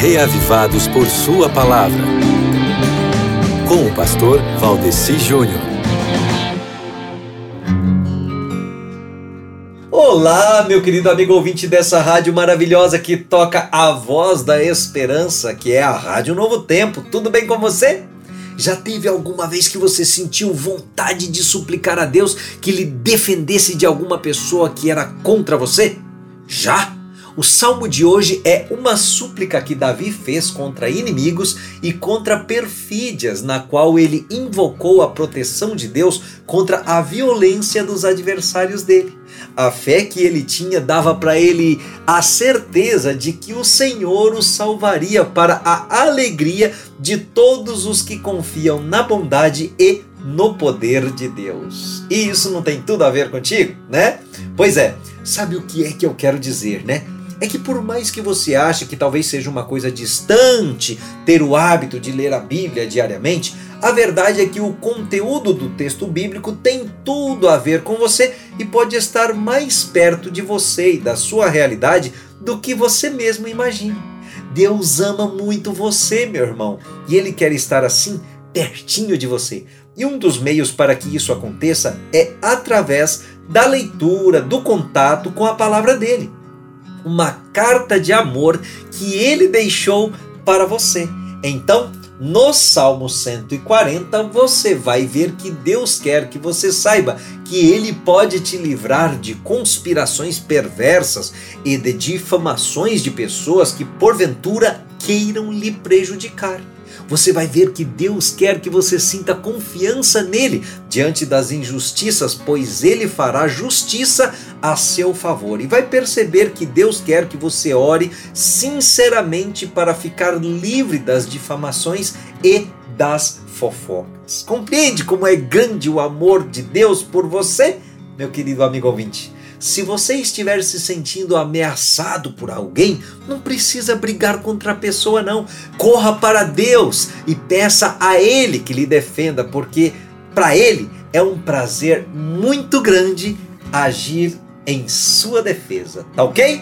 reavivados por Sua palavra. Com o pastor Valdeci Júnior. Olá, meu querido amigo ouvinte dessa rádio maravilhosa que toca a voz da esperança, que é a Rádio Novo Tempo. Tudo bem com você? Já teve alguma vez que você sentiu vontade de suplicar a Deus que lhe defendesse de alguma pessoa que era contra você? Já? O salmo de hoje é uma súplica que Davi fez contra inimigos e contra perfídias, na qual ele invocou a proteção de Deus contra a violência dos adversários dele. A fé que ele tinha dava para ele a certeza de que o Senhor o salvaria para a alegria de todos os que confiam na bondade e no poder de Deus. E isso não tem tudo a ver contigo, né? Pois é, sabe o que é que eu quero dizer, né? É que por mais que você ache que talvez seja uma coisa distante ter o hábito de ler a Bíblia diariamente, a verdade é que o conteúdo do texto bíblico tem tudo a ver com você e pode estar mais perto de você e da sua realidade do que você mesmo imagina. Deus ama muito você, meu irmão, e Ele quer estar assim pertinho de você. E um dos meios para que isso aconteça é através da leitura, do contato com a palavra dele uma carta de amor que ele deixou para você. Então, no Salmo 140, você vai ver que Deus quer que você saiba que Ele pode te livrar de conspirações perversas e de difamações de pessoas que porventura queiram lhe prejudicar você vai ver que Deus quer que você sinta confiança nele diante das injustiças, pois ele fará justiça a seu favor. E vai perceber que Deus quer que você ore sinceramente para ficar livre das difamações e das fofocas. Compreende como é grande o amor de Deus por você, meu querido amigo ouvinte? Se você estiver se sentindo ameaçado por alguém, não precisa brigar contra a pessoa, não. Corra para Deus e peça a Ele que lhe defenda, porque para Ele é um prazer muito grande agir em sua defesa, tá ok?